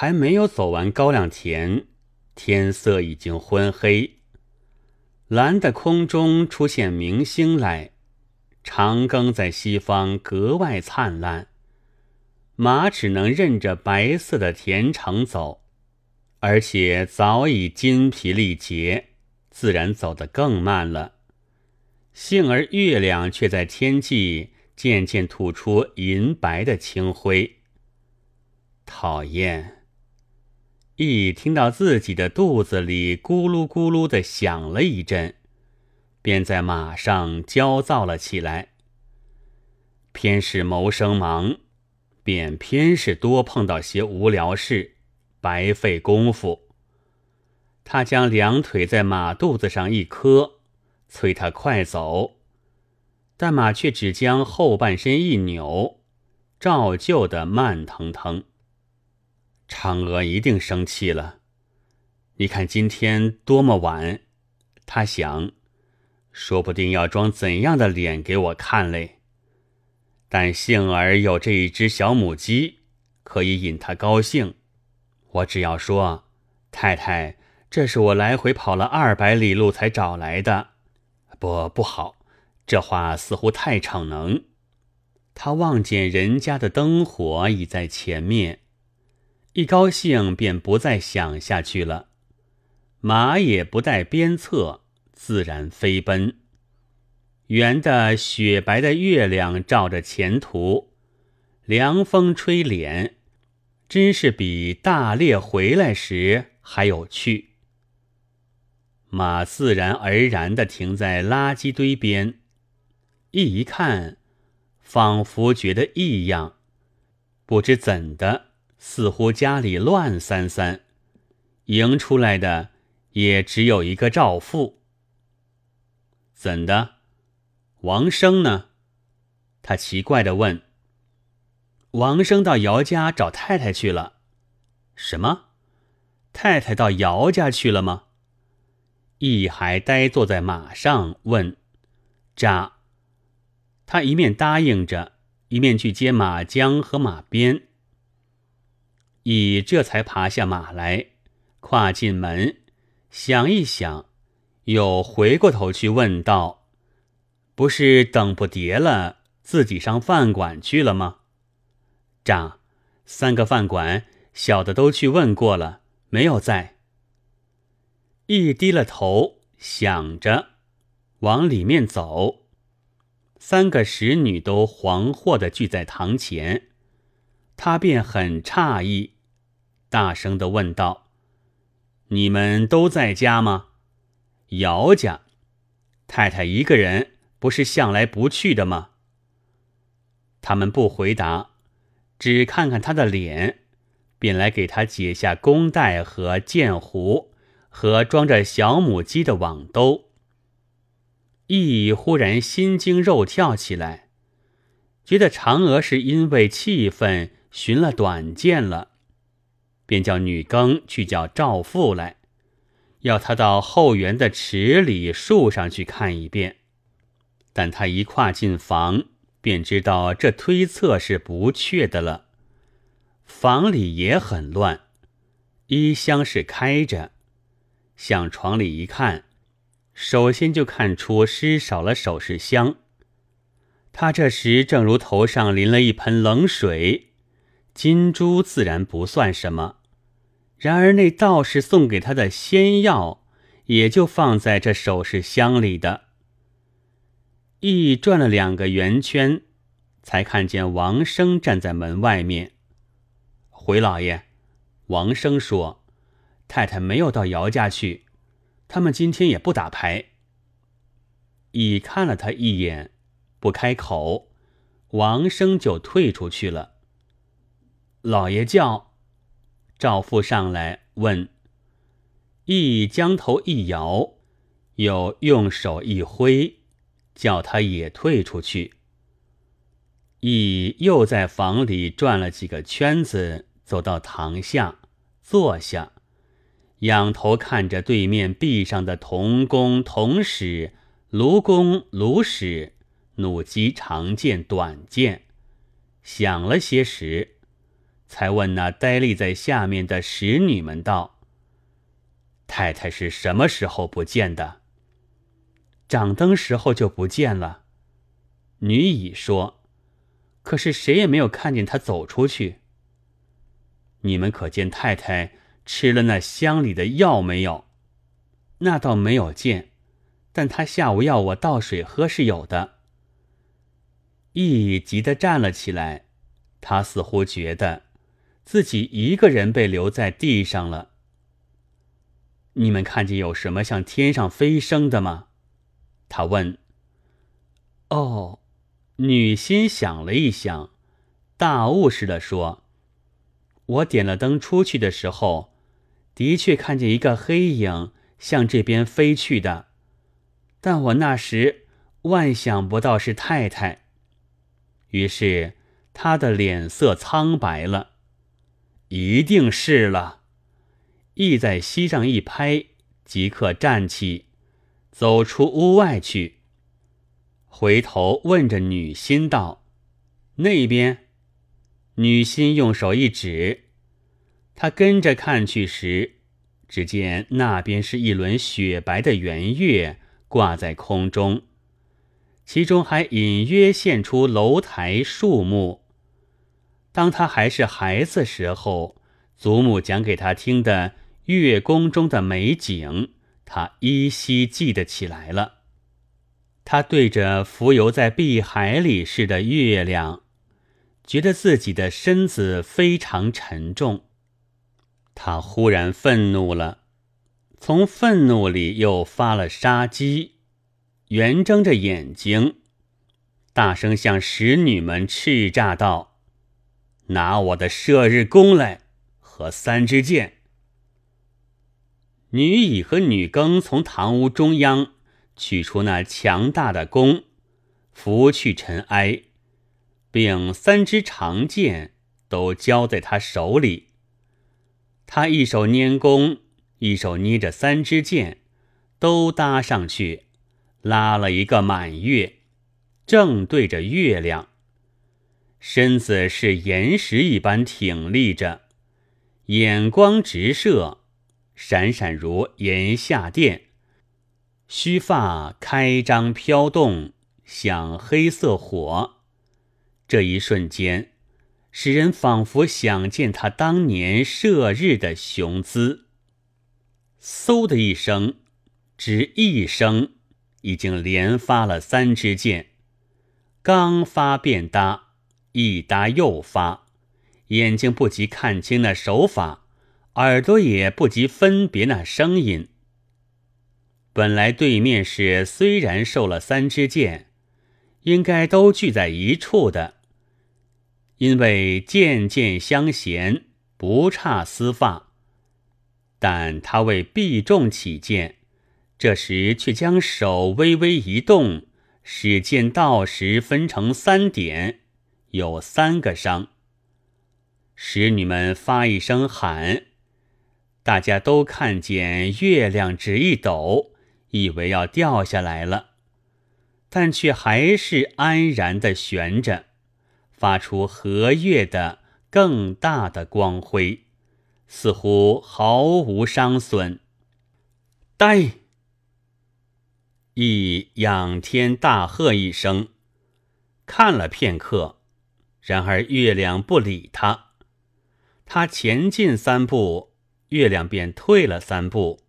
还没有走完高粱田，天色已经昏黑。蓝的空中出现明星来，长庚在西方格外灿烂。马只能任着白色的田城走，而且早已筋疲力竭，自然走得更慢了。幸而月亮却在天际渐渐吐出银白的清辉。讨厌。一听到自己的肚子里咕噜咕噜的响了一阵，便在马上焦躁了起来。偏是谋生忙，便偏是多碰到些无聊事，白费功夫。他将两腿在马肚子上一磕，催他快走，但马却只将后半身一扭，照旧的慢腾腾。嫦娥一定生气了。你看今天多么晚，他想，说不定要装怎样的脸给我看嘞。但幸而有这一只小母鸡，可以引他高兴。我只要说，太太，这是我来回跑了二百里路才找来的。不，不好，这话似乎太逞能。他望见人家的灯火已在前面。一高兴便不再想下去了，马也不带鞭策，自然飞奔。圆的雪白的月亮照着前途，凉风吹脸，真是比大猎回来时还有趣。马自然而然地停在垃圾堆边，一一看，仿佛觉得异样，不知怎的。似乎家里乱三三，迎出来的也只有一个赵父。怎的？王生呢？他奇怪的问。王生到姚家找太太去了。什么？太太到姚家去了吗？一还呆坐在马上问。扎。他一面答应着，一面去接马缰和马鞭。乙这才爬下马来，跨进门，想一想，又回过头去问道：“不是等不迭了，自己上饭馆去了吗？”丈，三个饭馆，小的都去问过了，没有在。一低了头，想着往里面走，三个使女都惶惑的聚在堂前，他便很诧异。大声的问道：“你们都在家吗？姚家太太一个人不是向来不去的吗？”他们不回答，只看看他的脸，便来给他解下弓带和箭壶和装着小母鸡的网兜。羿忽然心惊肉跳起来，觉得嫦娥是因为气愤寻了短见了。便叫女更去叫赵父来，要他到后园的池里树上去看一遍。但他一跨进房，便知道这推测是不确的了。房里也很乱，衣箱是开着，向床里一看，首先就看出失少了首饰箱。他这时正如头上淋了一盆冷水，金珠自然不算什么。然而那道士送给他的仙药，也就放在这首饰箱里的。一转了两个圆圈，才看见王生站在门外面。回老爷，王生说：“太太没有到姚家去，他们今天也不打牌。”乙看了他一眼，不开口，王生就退出去了。老爷叫。赵父上来问，羿将头一摇，又用手一挥，叫他也退出去。羿又在房里转了几个圈子，走到堂下坐下，仰头看着对面壁上的铜弓、铜矢、卢弓、卢矢、弩机、长剑、短剑，想了些时。才问那呆立在下面的使女们道：“太太是什么时候不见的？”掌灯时候就不见了。女乙说：“可是谁也没有看见她走出去。你们可见太太吃了那箱里的药没有？那倒没有见，但她下午要我倒水喝是有的。”乙急得站了起来，他似乎觉得自己一个人被留在地上了。你们看见有什么像天上飞升的吗？他问：“哦。”女心想了一想，大悟似的说：“我点了灯出去的时候，的确看见一个黑影向这边飞去的，但我那时万想不到是太太。于是他的脸色苍白了，一定是了。意在膝上一拍，即刻站起。”走出屋外去，回头问着女心道：“那边？”女心用手一指，他跟着看去时，只见那边是一轮雪白的圆月挂在空中，其中还隐约现出楼台树木。当他还是孩子时候，祖母讲给他听的月宫中的美景。他依稀记得起来了，他对着浮游在碧海里似的月亮，觉得自己的身子非常沉重。他忽然愤怒了，从愤怒里又发了杀机，圆睁着眼睛，大声向使女们叱咤道：“拿我的射日弓来和三支箭！”女乙和女庚从堂屋中央取出那强大的弓，拂去尘埃，并三支长剑都交在他手里。他一手拈弓，一手捏着三支箭，都搭上去，拉了一个满月，正对着月亮，身子是岩石一般挺立着，眼光直射。闪闪如炎夏电，须发开张飘动，像黑色火。这一瞬间，使人仿佛想见他当年射日的雄姿。嗖的一声，只一声，已经连发了三支箭，刚发便搭，一搭又发，眼睛不及看清那手法。耳朵也不及分别那声音。本来对面是虽然受了三支箭，应该都聚在一处的，因为箭箭相衔，不差丝发。但他为避重起见，这时却将手微微一动，使箭到时分成三点，有三个伤。使女们发一声喊。大家都看见月亮只一抖，以为要掉下来了，但却还是安然的悬着，发出和月的更大的光辉，似乎毫无伤损。呆！一仰天大喝一声，看了片刻，然而月亮不理他，他前进三步。月亮便退了三步，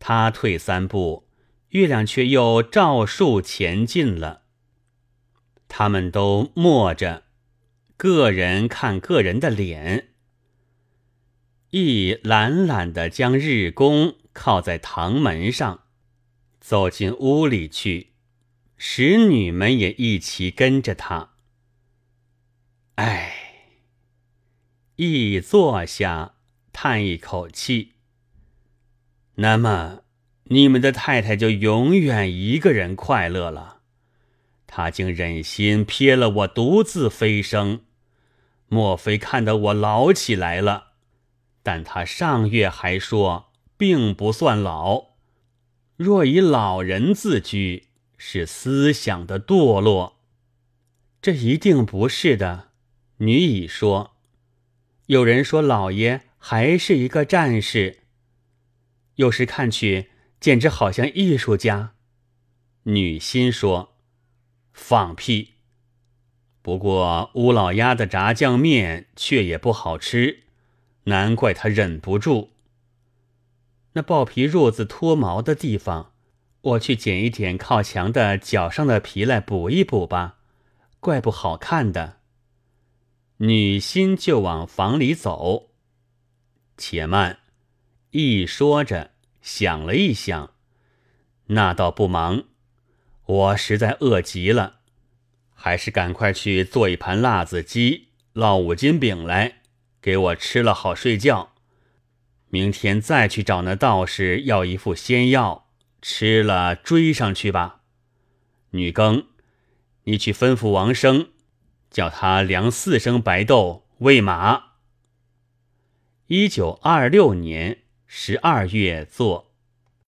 他退三步，月亮却又照数前进了。他们都默着，个人看个人的脸。一懒懒的将日弓靠在堂门上，走进屋里去。使女们也一齐跟着他。唉，一坐下。叹一口气。那么，你们的太太就永远一个人快乐了。她竟忍心撇了我独自飞升，莫非看得我老起来了？但她上月还说，并不算老。若以老人自居，是思想的堕落。这一定不是的。女乙说。有人说老爷还是一个战士，有时看去简直好像艺术家。女心说：“放屁！不过乌老鸭的炸酱面却也不好吃，难怪他忍不住。那豹皮褥子脱毛的地方，我去捡一点靠墙的脚上的皮来补一补吧，怪不好看的。”女心就往房里走，且慢，一说着想了一想，那倒不忙，我实在饿极了，还是赶快去做一盘辣子鸡，烙五斤饼来，给我吃了好睡觉。明天再去找那道士要一副仙药，吃了追上去吧。女更，你去吩咐王生。叫他量四升白豆喂马。一九二六年十二月作。